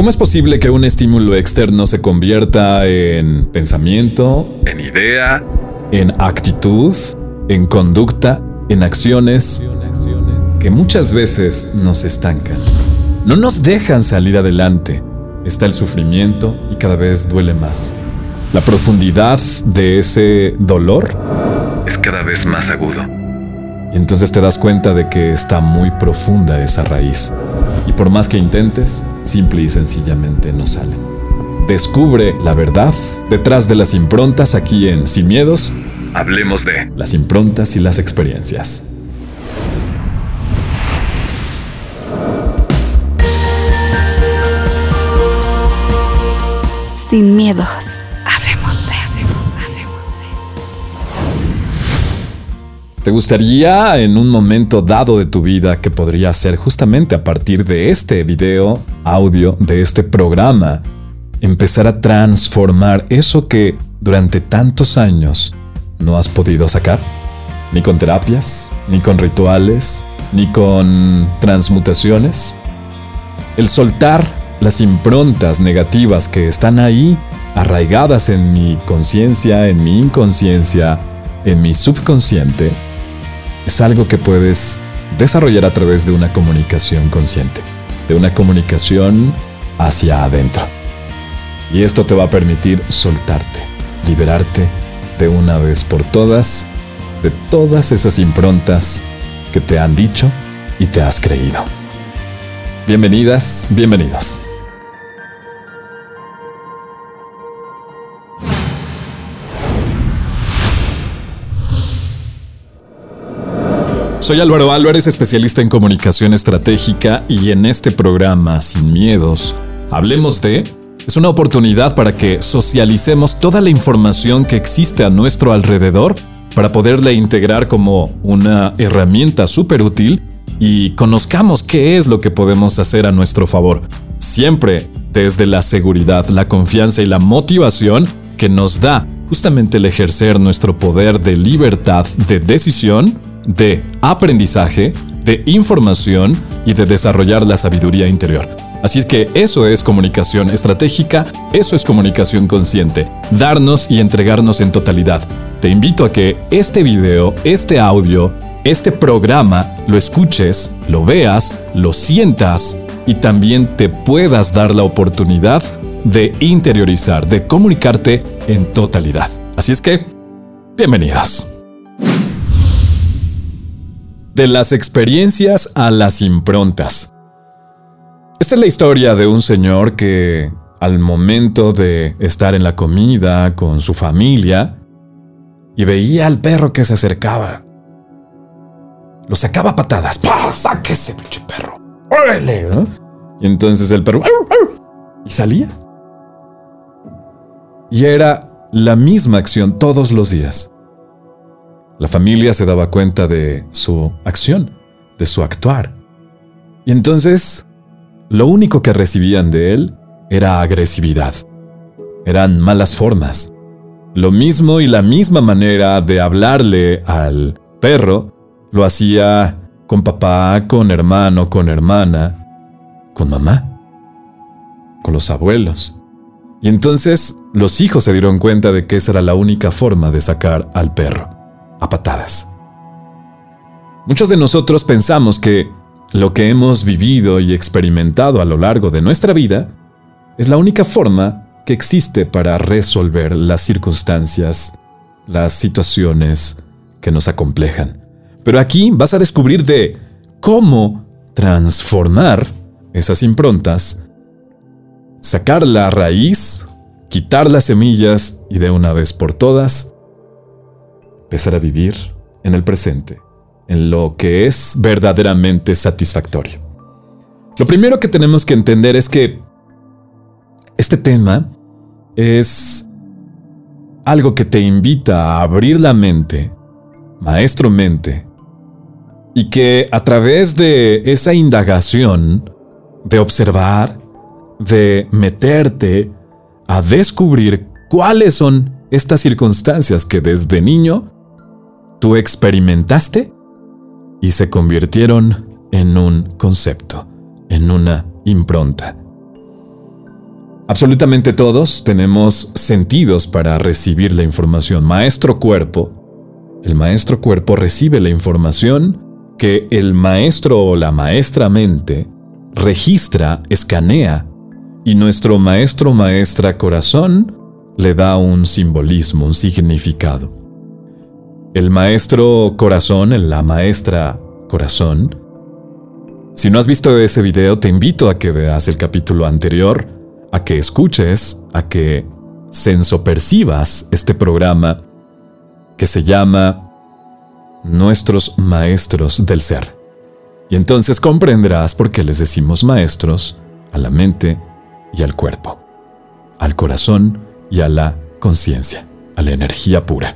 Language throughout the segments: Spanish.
¿Cómo es posible que un estímulo externo se convierta en pensamiento, en idea, en actitud, en conducta, en acciones que muchas veces nos estancan? No nos dejan salir adelante. Está el sufrimiento y cada vez duele más. La profundidad de ese dolor es cada vez más agudo. Y entonces te das cuenta de que está muy profunda esa raíz. Y por más que intentes, simple y sencillamente no sale. Descubre la verdad detrás de las improntas aquí en Sin Miedos. Hablemos de las improntas y las experiencias. Sin miedos. ¿Te gustaría en un momento dado de tu vida que podría ser justamente a partir de este video, audio, de este programa, empezar a transformar eso que durante tantos años no has podido sacar? Ni con terapias, ni con rituales, ni con transmutaciones. El soltar las improntas negativas que están ahí, arraigadas en mi conciencia, en mi inconsciencia, en mi subconsciente, es algo que puedes desarrollar a través de una comunicación consciente, de una comunicación hacia adentro. Y esto te va a permitir soltarte, liberarte de una vez por todas de todas esas improntas que te han dicho y te has creído. Bienvenidas, bienvenidos. Soy Álvaro Álvarez, especialista en comunicación estratégica y en este programa, Sin Miedos, Hablemos de... Es una oportunidad para que socialicemos toda la información que existe a nuestro alrededor para poderla integrar como una herramienta súper útil y conozcamos qué es lo que podemos hacer a nuestro favor. Siempre desde la seguridad, la confianza y la motivación que nos da justamente el ejercer nuestro poder de libertad de decisión de aprendizaje, de información y de desarrollar la sabiduría interior. Así es que eso es comunicación estratégica, eso es comunicación consciente, darnos y entregarnos en totalidad. Te invito a que este video, este audio, este programa lo escuches, lo veas, lo sientas y también te puedas dar la oportunidad de interiorizar, de comunicarte en totalidad. Así es que, bienvenidos. De las experiencias a las improntas. Esta es la historia de un señor que, al momento de estar en la comida con su familia, y veía al perro que se acercaba, lo sacaba a patadas. ¡Pah! ¡Sáquese, pinche perro! ¡Órale! Y entonces el perro. Y salía. Y era la misma acción todos los días. La familia se daba cuenta de su acción, de su actuar. Y entonces, lo único que recibían de él era agresividad. Eran malas formas. Lo mismo y la misma manera de hablarle al perro lo hacía con papá, con hermano, con hermana, con mamá, con los abuelos. Y entonces los hijos se dieron cuenta de que esa era la única forma de sacar al perro a patadas. Muchos de nosotros pensamos que lo que hemos vivido y experimentado a lo largo de nuestra vida es la única forma que existe para resolver las circunstancias, las situaciones que nos acomplejan. Pero aquí vas a descubrir de cómo transformar esas improntas, sacar la raíz, quitar las semillas y de una vez por todas empezar a vivir en el presente, en lo que es verdaderamente satisfactorio. Lo primero que tenemos que entender es que este tema es algo que te invita a abrir la mente, maestro mente, y que a través de esa indagación, de observar, de meterte a descubrir cuáles son estas circunstancias que desde niño tú experimentaste y se convirtieron en un concepto, en una impronta. Absolutamente todos tenemos sentidos para recibir la información. Maestro cuerpo, el maestro cuerpo recibe la información que el maestro o la maestra mente registra, escanea, y nuestro maestro maestra corazón le da un simbolismo, un significado. El maestro corazón, la maestra corazón, si no has visto ese video, te invito a que veas el capítulo anterior, a que escuches, a que sensopercibas este programa que se llama nuestros maestros del ser. Y entonces comprenderás por qué les decimos maestros a la mente y al cuerpo, al corazón y a la conciencia, a la energía pura.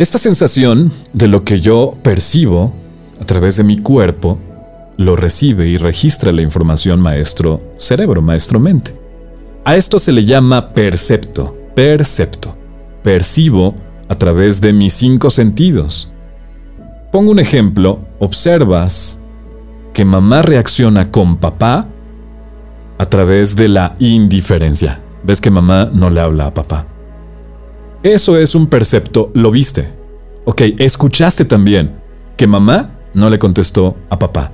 Esta sensación de lo que yo percibo a través de mi cuerpo lo recibe y registra la información maestro cerebro, maestro mente. A esto se le llama percepto, percepto. Percibo a través de mis cinco sentidos. Pongo un ejemplo, observas que mamá reacciona con papá a través de la indiferencia. Ves que mamá no le habla a papá. Eso es un percepto, lo viste. Ok, escuchaste también que mamá no le contestó a papá.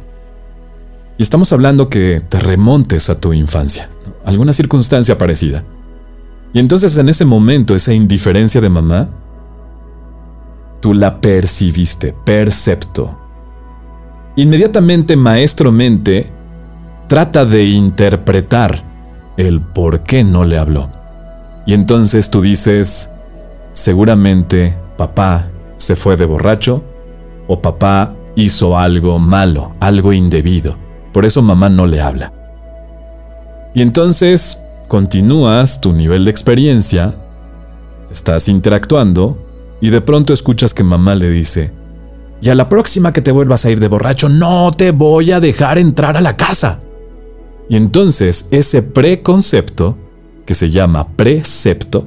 Y estamos hablando que te remontes a tu infancia, alguna circunstancia parecida. Y entonces en ese momento, esa indiferencia de mamá Tú la percibiste, percepto. Inmediatamente maestro mente trata de interpretar el por qué no le habló. Y entonces tú dices, seguramente papá se fue de borracho o papá hizo algo malo, algo indebido. Por eso mamá no le habla. Y entonces continúas tu nivel de experiencia, estás interactuando y de pronto escuchas que mamá le dice, y a la próxima que te vuelvas a ir de borracho, no te voy a dejar entrar a la casa. Y entonces ese preconcepto, que se llama precepto,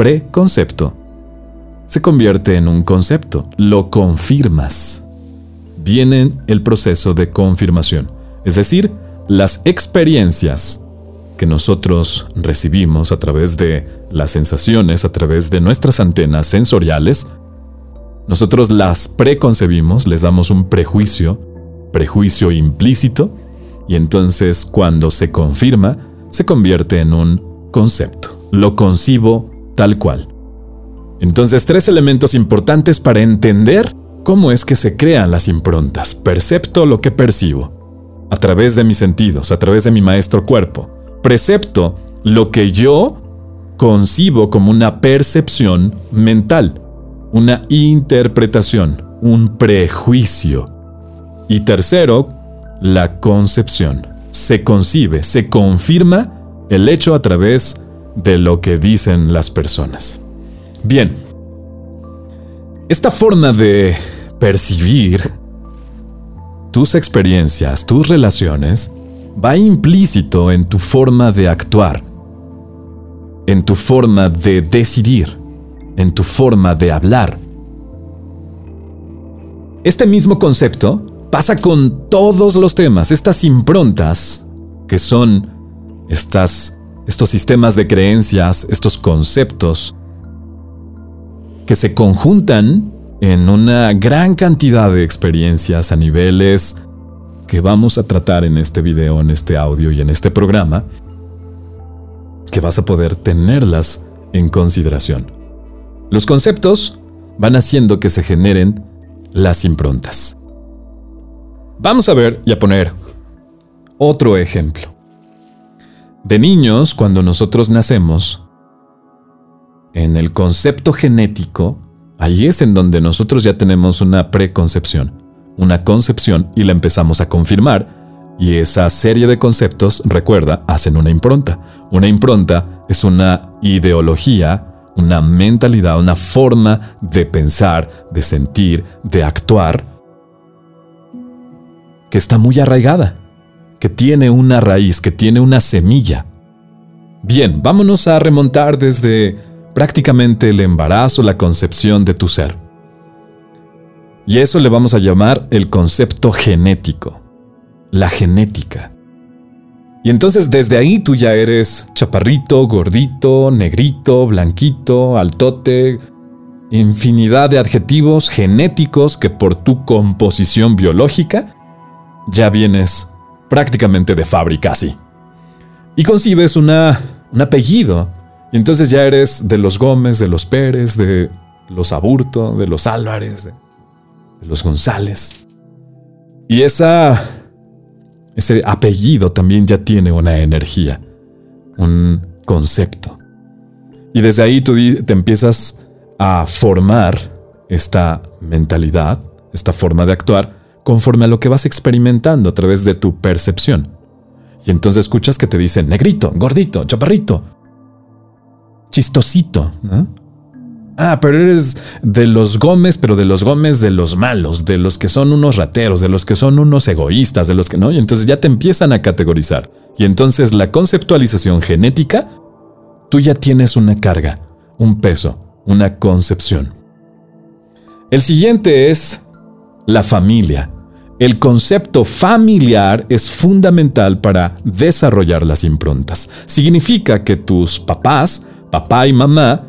preconcepto, se convierte en un concepto, lo confirmas. Viene el proceso de confirmación, es decir, las experiencias que nosotros recibimos a través de las sensaciones, a través de nuestras antenas sensoriales, nosotros las preconcebimos, les damos un prejuicio, prejuicio implícito, y entonces cuando se confirma, se convierte en un concepto. Lo concibo tal cual. Entonces, tres elementos importantes para entender cómo es que se crean las improntas. Percepto lo que percibo, a través de mis sentidos, a través de mi maestro cuerpo precepto lo que yo concibo como una percepción mental, una interpretación, un prejuicio. Y tercero, la concepción. Se concibe, se confirma el hecho a través de lo que dicen las personas. Bien, esta forma de percibir tus experiencias, tus relaciones, va implícito en tu forma de actuar, en tu forma de decidir, en tu forma de hablar. Este mismo concepto pasa con todos los temas, estas improntas que son estas, estos sistemas de creencias, estos conceptos que se conjuntan en una gran cantidad de experiencias a niveles que vamos a tratar en este video, en este audio y en este programa, que vas a poder tenerlas en consideración. Los conceptos van haciendo que se generen las improntas. Vamos a ver y a poner otro ejemplo. De niños, cuando nosotros nacemos, en el concepto genético, ahí es en donde nosotros ya tenemos una preconcepción una concepción y la empezamos a confirmar. Y esa serie de conceptos, recuerda, hacen una impronta. Una impronta es una ideología, una mentalidad, una forma de pensar, de sentir, de actuar, que está muy arraigada, que tiene una raíz, que tiene una semilla. Bien, vámonos a remontar desde prácticamente el embarazo, la concepción de tu ser. Y eso le vamos a llamar el concepto genético, la genética. Y entonces desde ahí tú ya eres chaparrito, gordito, negrito, blanquito, altote, infinidad de adjetivos genéticos que por tu composición biológica ya vienes prácticamente de fábrica así. Y concibes una, un apellido. Y entonces ya eres de los Gómez, de los Pérez, de los Aburto, de los Álvarez, de, de los González. Y esa ese apellido también ya tiene una energía, un concepto. Y desde ahí tú te empiezas a formar esta mentalidad, esta forma de actuar, conforme a lo que vas experimentando a través de tu percepción. Y entonces escuchas que te dicen negrito, gordito, chaparrito, chistosito. Ah, pero eres de los Gómez, pero de los Gómez de los malos, de los que son unos rateros, de los que son unos egoístas, de los que no. Y entonces ya te empiezan a categorizar. Y entonces la conceptualización genética, tú ya tienes una carga, un peso, una concepción. El siguiente es la familia. El concepto familiar es fundamental para desarrollar las improntas. Significa que tus papás, papá y mamá,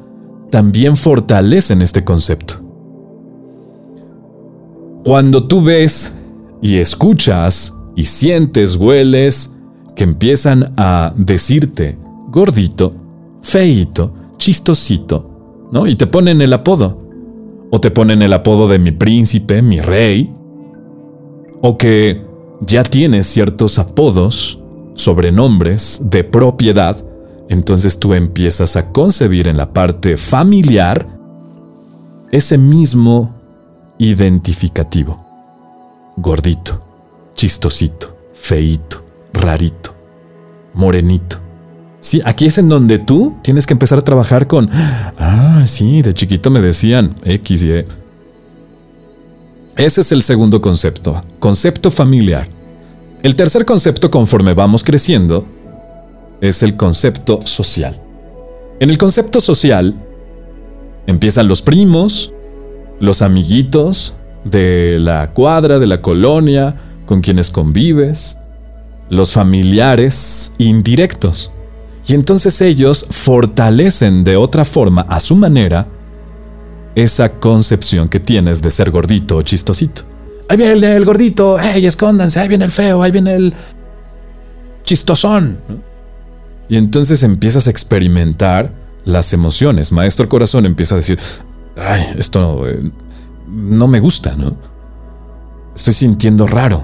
también fortalecen este concepto. Cuando tú ves y escuchas y sientes, hueles, que empiezan a decirte gordito, feito, chistosito, ¿no? Y te ponen el apodo. O te ponen el apodo de mi príncipe, mi rey. O que ya tienes ciertos apodos, sobrenombres de propiedad entonces tú empiezas a concebir en la parte familiar ese mismo identificativo. Gordito, chistosito, feito, rarito, morenito. Sí, aquí es en donde tú tienes que empezar a trabajar con, ah, sí, de chiquito me decían X y. Ese es el segundo concepto, concepto familiar. El tercer concepto conforme vamos creciendo es el concepto social. En el concepto social empiezan los primos, los amiguitos de la cuadra, de la colonia, con quienes convives, los familiares indirectos. Y entonces ellos fortalecen de otra forma, a su manera, esa concepción que tienes de ser gordito o chistosito. Ahí viene el, gordito, ¡hey, escóndanse! Ahí viene el feo, ahí viene el chistosón. Y entonces empiezas a experimentar las emociones. Maestro Corazón empieza a decir, ay, esto eh, no me gusta, ¿no? Estoy sintiendo raro.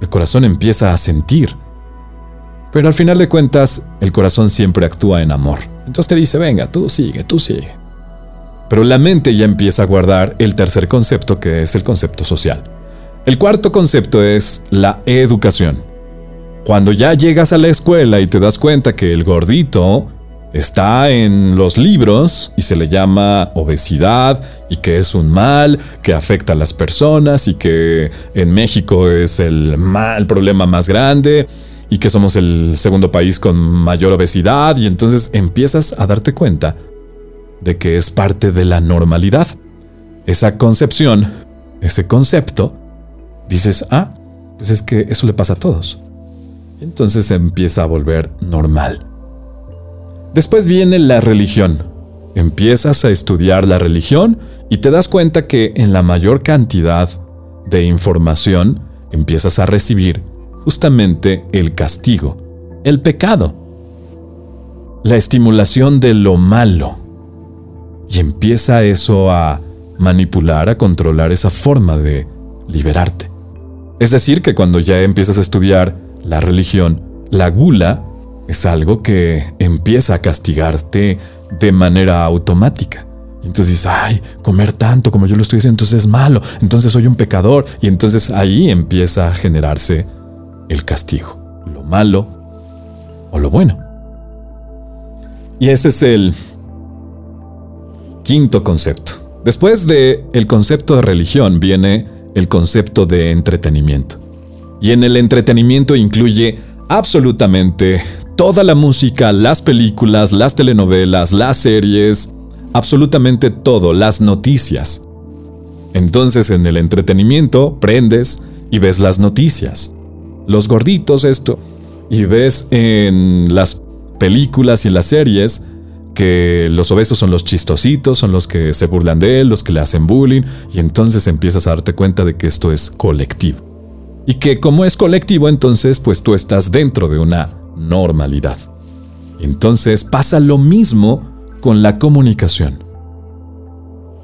El corazón empieza a sentir. Pero al final de cuentas, el corazón siempre actúa en amor. Entonces te dice, venga, tú sigue, tú sigue. Pero la mente ya empieza a guardar el tercer concepto, que es el concepto social. El cuarto concepto es la educación. Cuando ya llegas a la escuela y te das cuenta que el gordito está en los libros y se le llama obesidad y que es un mal que afecta a las personas y que en México es el mal problema más grande y que somos el segundo país con mayor obesidad y entonces empiezas a darte cuenta de que es parte de la normalidad. Esa concepción, ese concepto, dices, ah, pues es que eso le pasa a todos entonces se empieza a volver normal. Después viene la religión. Empiezas a estudiar la religión y te das cuenta que en la mayor cantidad de información empiezas a recibir justamente el castigo, el pecado, la estimulación de lo malo. Y empieza eso a manipular, a controlar esa forma de liberarte. Es decir, que cuando ya empiezas a estudiar la religión, la gula, es algo que empieza a castigarte de manera automática. Entonces dices, ay, comer tanto como yo lo estoy diciendo, entonces es malo, entonces soy un pecador. Y entonces ahí empieza a generarse el castigo, lo malo o lo bueno. Y ese es el quinto concepto. Después de el concepto de religión viene el concepto de entretenimiento. Y en el entretenimiento incluye absolutamente toda la música, las películas, las telenovelas, las series, absolutamente todo, las noticias. Entonces en el entretenimiento prendes y ves las noticias. Los gorditos esto, y ves en las películas y las series que los obesos son los chistositos, son los que se burlan de él, los que le hacen bullying, y entonces empiezas a darte cuenta de que esto es colectivo. Y que como es colectivo, entonces pues tú estás dentro de una normalidad. Entonces pasa lo mismo con la comunicación.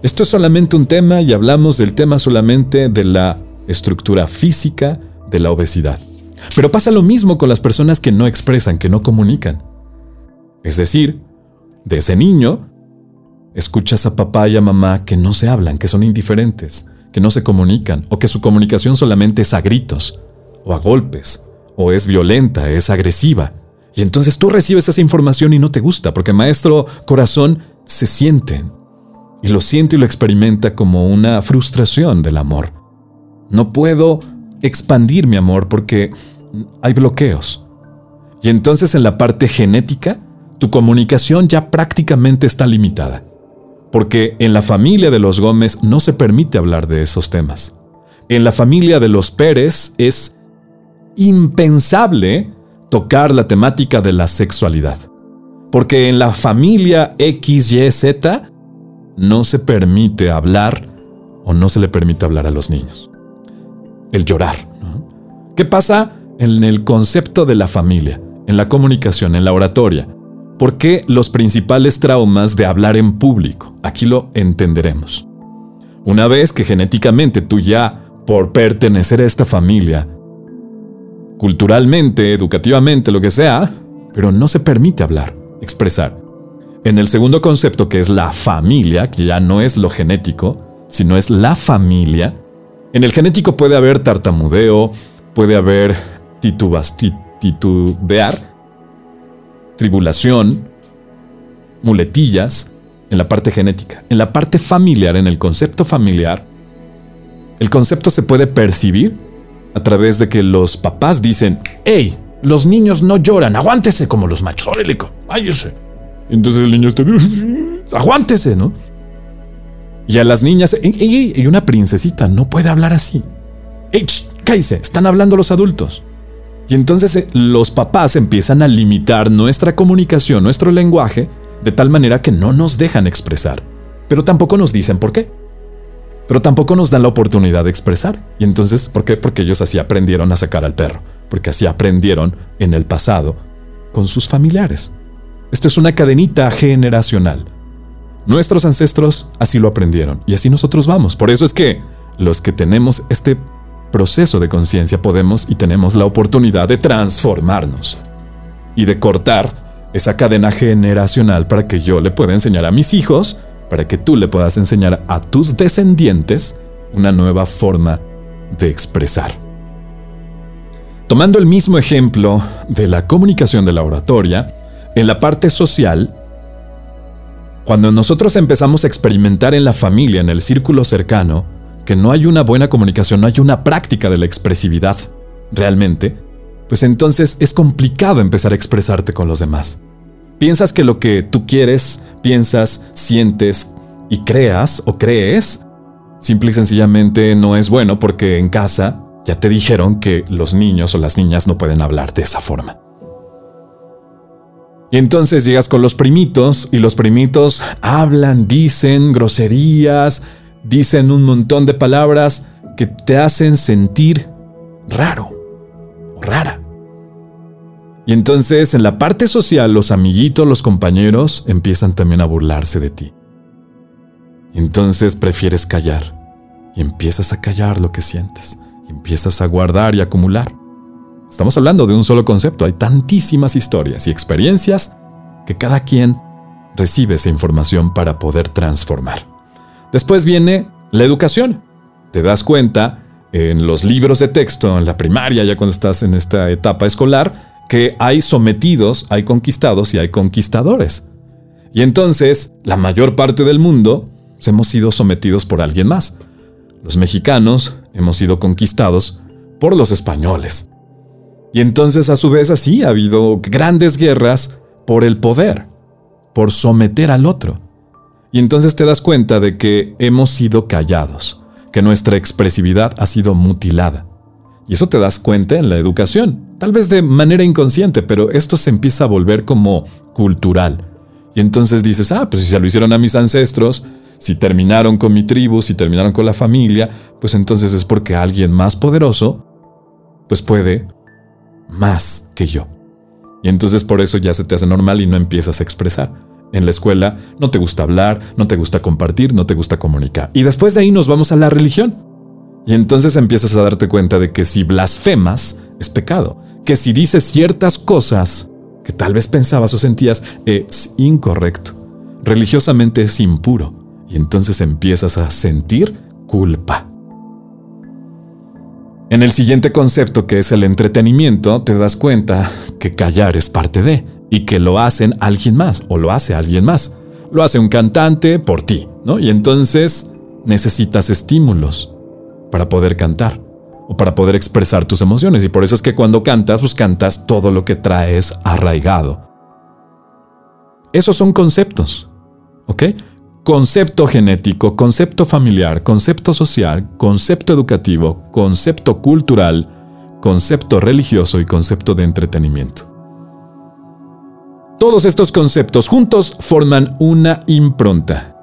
Esto es solamente un tema y hablamos del tema solamente de la estructura física de la obesidad. Pero pasa lo mismo con las personas que no expresan, que no comunican. Es decir, de ese niño, escuchas a papá y a mamá que no se hablan, que son indiferentes, que no se comunican, o que su comunicación solamente es a gritos, o a golpes, o es violenta, es agresiva. Y entonces tú recibes esa información y no te gusta, porque maestro corazón se siente, y lo siente y lo experimenta como una frustración del amor. No puedo expandir mi amor porque hay bloqueos. Y entonces en la parte genética, tu comunicación ya prácticamente está limitada, porque en la familia de los Gómez no se permite hablar de esos temas. En la familia de los Pérez es impensable tocar la temática de la sexualidad, porque en la familia XYZ no se permite hablar o no se le permite hablar a los niños. El llorar. ¿Qué pasa en el concepto de la familia, en la comunicación, en la oratoria? ¿Por qué los principales traumas de hablar en público? Aquí lo entenderemos. Una vez que genéticamente tú ya, por pertenecer a esta familia, culturalmente, educativamente, lo que sea, pero no se permite hablar, expresar. En el segundo concepto, que es la familia, que ya no es lo genético, sino es la familia, en el genético puede haber tartamudeo, puede haber titubear, tribulación, muletillas en la parte genética. En la parte familiar, en el concepto familiar, el concepto se puede percibir a través de que los papás dicen, hey, los niños no lloran, aguántese como los machos, órale, váyase. Entonces el niño está, aguántese, ¿no? Y a las niñas, y una princesita no puede hablar así. ¡Ey, cállese! Están hablando los adultos. Y entonces eh, los papás empiezan a limitar nuestra comunicación, nuestro lenguaje, de tal manera que no nos dejan expresar. Pero tampoco nos dicen por qué. Pero tampoco nos dan la oportunidad de expresar. Y entonces, ¿por qué? Porque ellos así aprendieron a sacar al perro. Porque así aprendieron en el pasado con sus familiares. Esto es una cadenita generacional. Nuestros ancestros así lo aprendieron y así nosotros vamos. Por eso es que los que tenemos este proceso de conciencia podemos y tenemos la oportunidad de transformarnos y de cortar esa cadena generacional para que yo le pueda enseñar a mis hijos, para que tú le puedas enseñar a tus descendientes una nueva forma de expresar. Tomando el mismo ejemplo de la comunicación de la oratoria, en la parte social, cuando nosotros empezamos a experimentar en la familia, en el círculo cercano, que no hay una buena comunicación, no hay una práctica de la expresividad, realmente, pues entonces es complicado empezar a expresarte con los demás. Piensas que lo que tú quieres, piensas, sientes y creas o crees, simple y sencillamente no es bueno porque en casa ya te dijeron que los niños o las niñas no pueden hablar de esa forma. Y entonces llegas con los primitos y los primitos hablan, dicen groserías, dicen un montón de palabras que te hacen sentir raro o rara. Y entonces en la parte social los amiguitos, los compañeros empiezan también a burlarse de ti. entonces prefieres callar y empiezas a callar lo que sientes empiezas a guardar y acumular. Estamos hablando de un solo concepto, hay tantísimas historias y experiencias que cada quien recibe esa información para poder transformar. Después viene la educación. Te das cuenta en los libros de texto, en la primaria, ya cuando estás en esta etapa escolar, que hay sometidos, hay conquistados y hay conquistadores. Y entonces, la mayor parte del mundo hemos sido sometidos por alguien más. Los mexicanos hemos sido conquistados por los españoles. Y entonces, a su vez, así ha habido grandes guerras por el poder, por someter al otro. Y entonces te das cuenta de que hemos sido callados, que nuestra expresividad ha sido mutilada. Y eso te das cuenta en la educación, tal vez de manera inconsciente, pero esto se empieza a volver como cultural. Y entonces dices, ah, pues si se lo hicieron a mis ancestros, si terminaron con mi tribu, si terminaron con la familia, pues entonces es porque alguien más poderoso, pues puede más que yo. Y entonces por eso ya se te hace normal y no empiezas a expresar. En la escuela no te gusta hablar, no te gusta compartir, no te gusta comunicar. Y después de ahí nos vamos a la religión. Y entonces empiezas a darte cuenta de que si blasfemas es pecado, que si dices ciertas cosas que tal vez pensabas o sentías es incorrecto, religiosamente es impuro, y entonces empiezas a sentir culpa. En el siguiente concepto, que es el entretenimiento, te das cuenta que callar es parte de, y que lo hacen alguien más, o lo hace alguien más. Lo hace un cantante por ti, ¿no? Y entonces necesitas estímulos para poder cantar o para poder expresar tus emociones. Y por eso es que cuando cantas, pues cantas todo lo que traes arraigado. Esos son conceptos, ¿ok? Concepto genético, concepto familiar, concepto social, concepto educativo, concepto cultural, concepto religioso y concepto de entretenimiento. Todos estos conceptos juntos forman una impronta.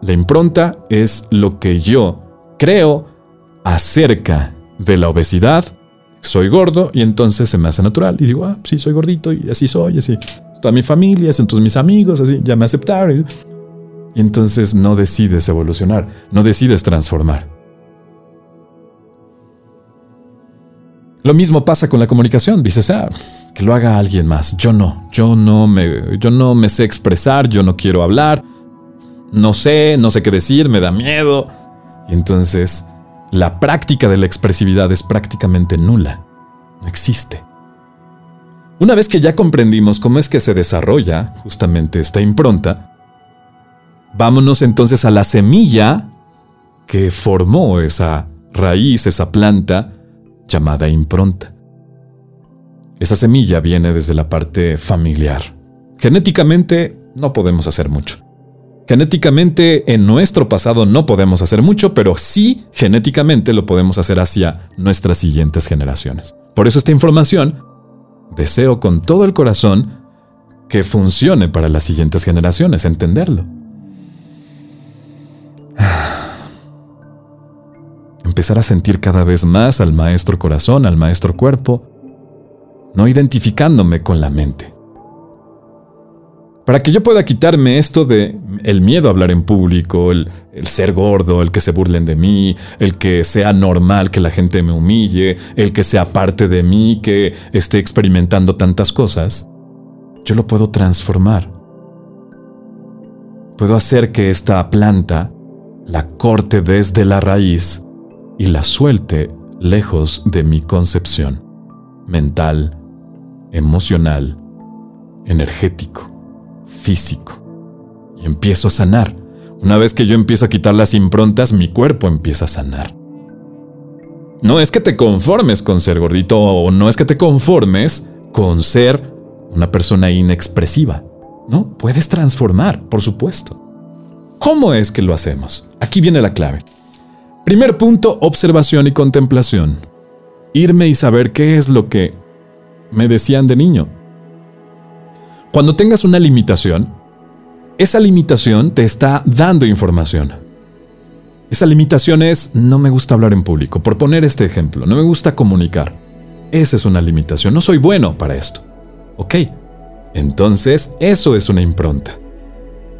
La impronta es lo que yo creo acerca de la obesidad, soy gordo y entonces se me hace natural y digo, ah, sí, soy gordito y así soy, así. Toda mi familia, entonces mis amigos, así, ya me aceptaron. Y entonces no decides evolucionar, no decides transformar. Lo mismo pasa con la comunicación. Dices, ah, que lo haga alguien más. Yo no, yo no me, yo no me sé expresar, yo no quiero hablar, no sé, no sé qué decir, me da miedo. Y entonces la práctica de la expresividad es prácticamente nula. No existe. Una vez que ya comprendimos cómo es que se desarrolla justamente esta impronta, vámonos entonces a la semilla que formó esa raíz, esa planta llamada impronta. Esa semilla viene desde la parte familiar. Genéticamente no podemos hacer mucho. Genéticamente en nuestro pasado no podemos hacer mucho, pero sí genéticamente lo podemos hacer hacia nuestras siguientes generaciones. Por eso esta información deseo con todo el corazón que funcione para las siguientes generaciones, entenderlo. Empezar a sentir cada vez más al maestro corazón, al maestro cuerpo, no identificándome con la mente. Para que yo pueda quitarme esto de el miedo a hablar en público, el, ser gordo, el que se burlen de mí, el que sea normal que la gente me humille, el que sea parte de mí, que esté experimentando tantas cosas, yo lo puedo transformar. Puedo hacer que esta planta la corte desde la raíz y la suelte lejos de mi concepción mental, emocional, energético físico. Y empiezo a sanar. Una vez que yo empiezo a quitar las improntas, mi cuerpo empieza a sanar. No es que te conformes con ser gordito o no es que te conformes con ser una persona inexpresiva. No, puedes transformar, por supuesto. ¿Cómo es que lo hacemos? Aquí viene la clave. Primer punto, observación y contemplación. Irme y saber qué es lo que me decían de niño. Cuando tengas una limitación, esa limitación te está dando información. Esa limitación es no me gusta hablar en público, por poner este ejemplo, no me gusta comunicar. Esa es una limitación, no soy bueno para esto. Ok, entonces eso es una impronta.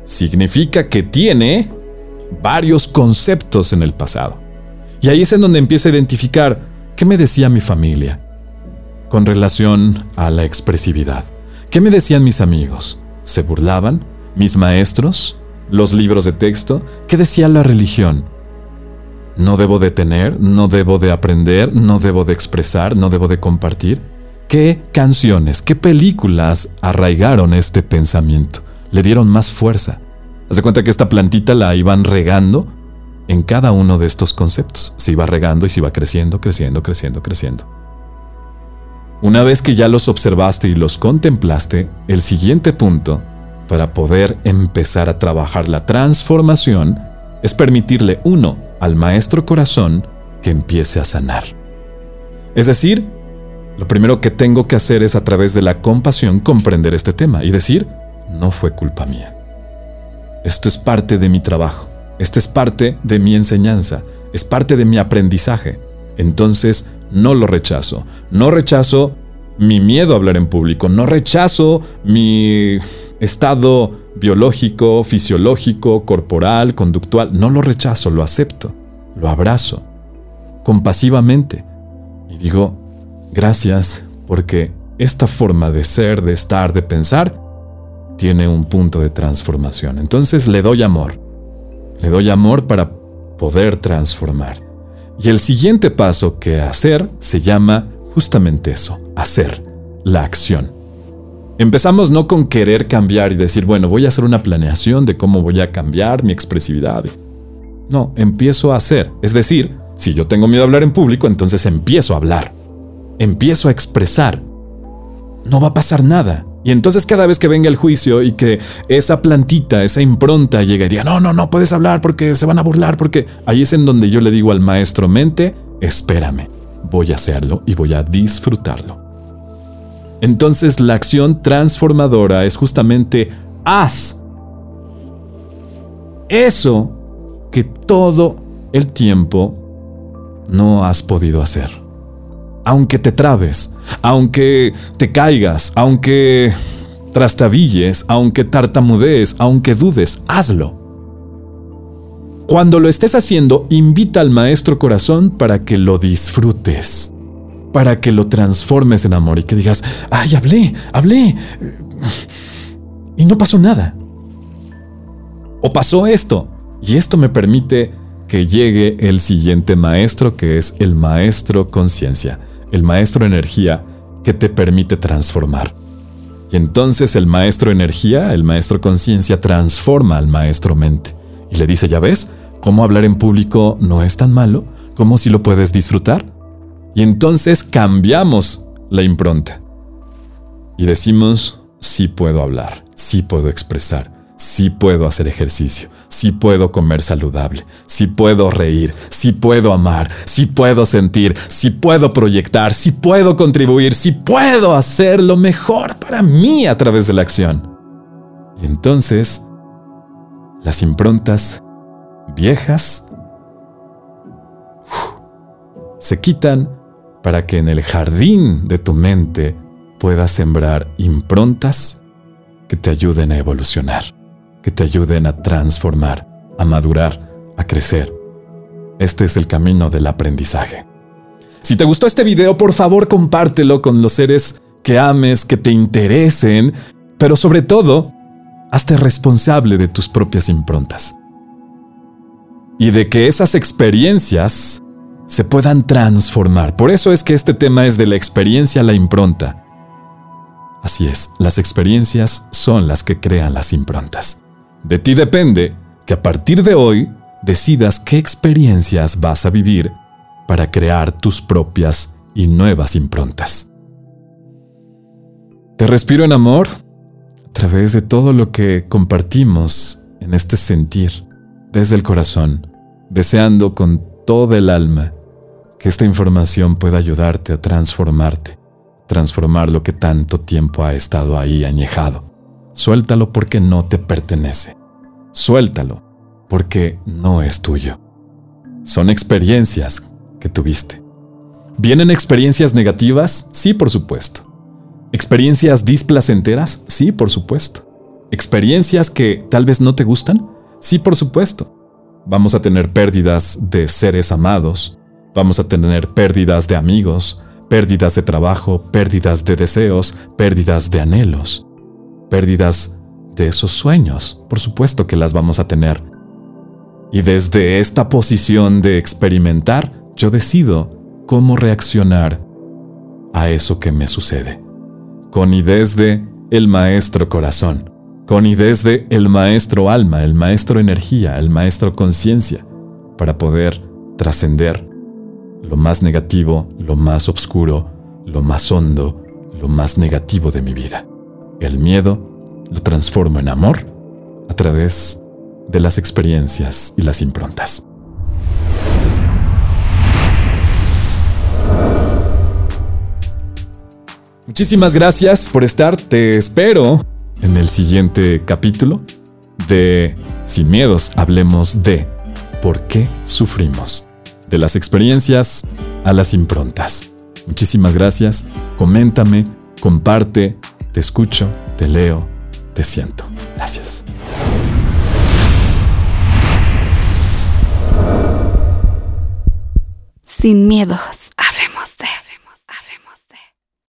Significa que tiene varios conceptos en el pasado. Y ahí es en donde empiezo a identificar qué me decía mi familia con relación a la expresividad. ¿Qué me decían mis amigos? ¿Se burlaban? ¿Mis maestros? ¿Los libros de texto? ¿Qué decía la religión? ¿No debo de tener? ¿No debo de aprender? ¿No debo de expresar? ¿No debo de compartir? ¿Qué canciones, qué películas arraigaron este pensamiento? Le dieron más fuerza. Haz cuenta que esta plantita la iban regando en cada uno de estos conceptos. Se iba regando y se iba creciendo, creciendo, creciendo, creciendo. Una vez que ya los observaste y los contemplaste, el siguiente punto para poder empezar a trabajar la transformación es permitirle, uno, al maestro corazón que empiece a sanar. Es decir, lo primero que tengo que hacer es a través de la compasión comprender este tema y decir, no fue culpa mía. Esto es parte de mi trabajo, esto es parte de mi enseñanza, es parte de mi aprendizaje. Entonces, no lo rechazo. No rechazo mi miedo a hablar en público, no rechazo mi estado biológico, fisiológico, corporal, conductual, no lo rechazo, lo acepto, lo abrazo, compasivamente. Y digo, gracias porque esta forma de ser, de estar, de pensar, tiene un punto de transformación. Entonces le doy amor. Le doy amor para poder transformar. Y el siguiente paso que hacer se llama justamente eso, hacer, la acción. Empezamos no con querer cambiar y decir, bueno, voy a hacer una planeación de cómo voy a cambiar mi expresividad. No, empiezo a hacer. Es decir, si yo tengo miedo a hablar en público, entonces empiezo a hablar. Empiezo a expresar. No va a pasar nada. Y entonces cada vez que venga el juicio y que esa plantita, esa impronta diga, no, no, no puedes hablar porque se van a burlar, porque ahí es en donde yo le digo al maestro mente, espérame, voy a hacerlo y voy a disfrutarlo. Entonces la acción transformadora es justamente haz eso que todo el tiempo no has podido hacer aunque te trabes, aunque te caigas, aunque trastabilles, aunque tartamudees, aunque dudes, hazlo. Cuando lo estés haciendo, invita al Maestro Corazón para que lo disfrutes, para que lo transformes en amor y que digas, ay, hablé, hablé, y no pasó nada. O pasó esto, y esto me permite que llegue el siguiente maestro, que es el Maestro Conciencia el maestro energía que te permite transformar. Y entonces el maestro energía, el maestro conciencia, transforma al maestro mente. Y le dice, ya ves, cómo hablar en público no es tan malo, como si lo puedes disfrutar. Y entonces cambiamos la impronta. Y decimos, sí puedo hablar, sí puedo expresar, sí puedo hacer ejercicio, sí puedo comer saludable, sí puedo reír, sí puedo amar, sí puedo sentir, sí puedo proyectar, sí puedo contribuir, sí puedo hacer lo mejor para mí a través de la acción. Y entonces, las improntas viejas se quitan para que en el jardín de tu mente puedas sembrar improntas que te ayuden a evolucionar que te ayuden a transformar, a madurar, a crecer. Este es el camino del aprendizaje. Si te gustó este video, por favor compártelo con los seres que ames, que te interesen, pero sobre todo, hazte responsable de tus propias improntas. Y de que esas experiencias se puedan transformar. Por eso es que este tema es de la experiencia a la impronta. Así es, las experiencias son las que crean las improntas. De ti depende que a partir de hoy decidas qué experiencias vas a vivir para crear tus propias y nuevas improntas. Te respiro en amor a través de todo lo que compartimos en este sentir desde el corazón, deseando con toda el alma que esta información pueda ayudarte a transformarte, transformar lo que tanto tiempo ha estado ahí añejado. Suéltalo porque no te pertenece. Suéltalo porque no es tuyo. Son experiencias que tuviste. ¿Vienen experiencias negativas? Sí, por supuesto. ¿Experiencias displacenteras? Sí, por supuesto. ¿Experiencias que tal vez no te gustan? Sí, por supuesto. Vamos a tener pérdidas de seres amados, vamos a tener pérdidas de amigos, pérdidas de trabajo, pérdidas de deseos, pérdidas de anhelos pérdidas de esos sueños, por supuesto que las vamos a tener. Y desde esta posición de experimentar, yo decido cómo reaccionar a eso que me sucede. Con y desde el maestro corazón, con y desde el maestro alma, el maestro energía, el maestro conciencia, para poder trascender lo más negativo, lo más oscuro, lo más hondo, lo más negativo de mi vida. El miedo lo transformo en amor a través de las experiencias y las improntas. Muchísimas gracias por estar. Te espero en el siguiente capítulo de Sin Miedos. Hablemos de por qué sufrimos. De las experiencias a las improntas. Muchísimas gracias. Coméntame, comparte, te escucho, te leo, te siento. Gracias. Sin miedos.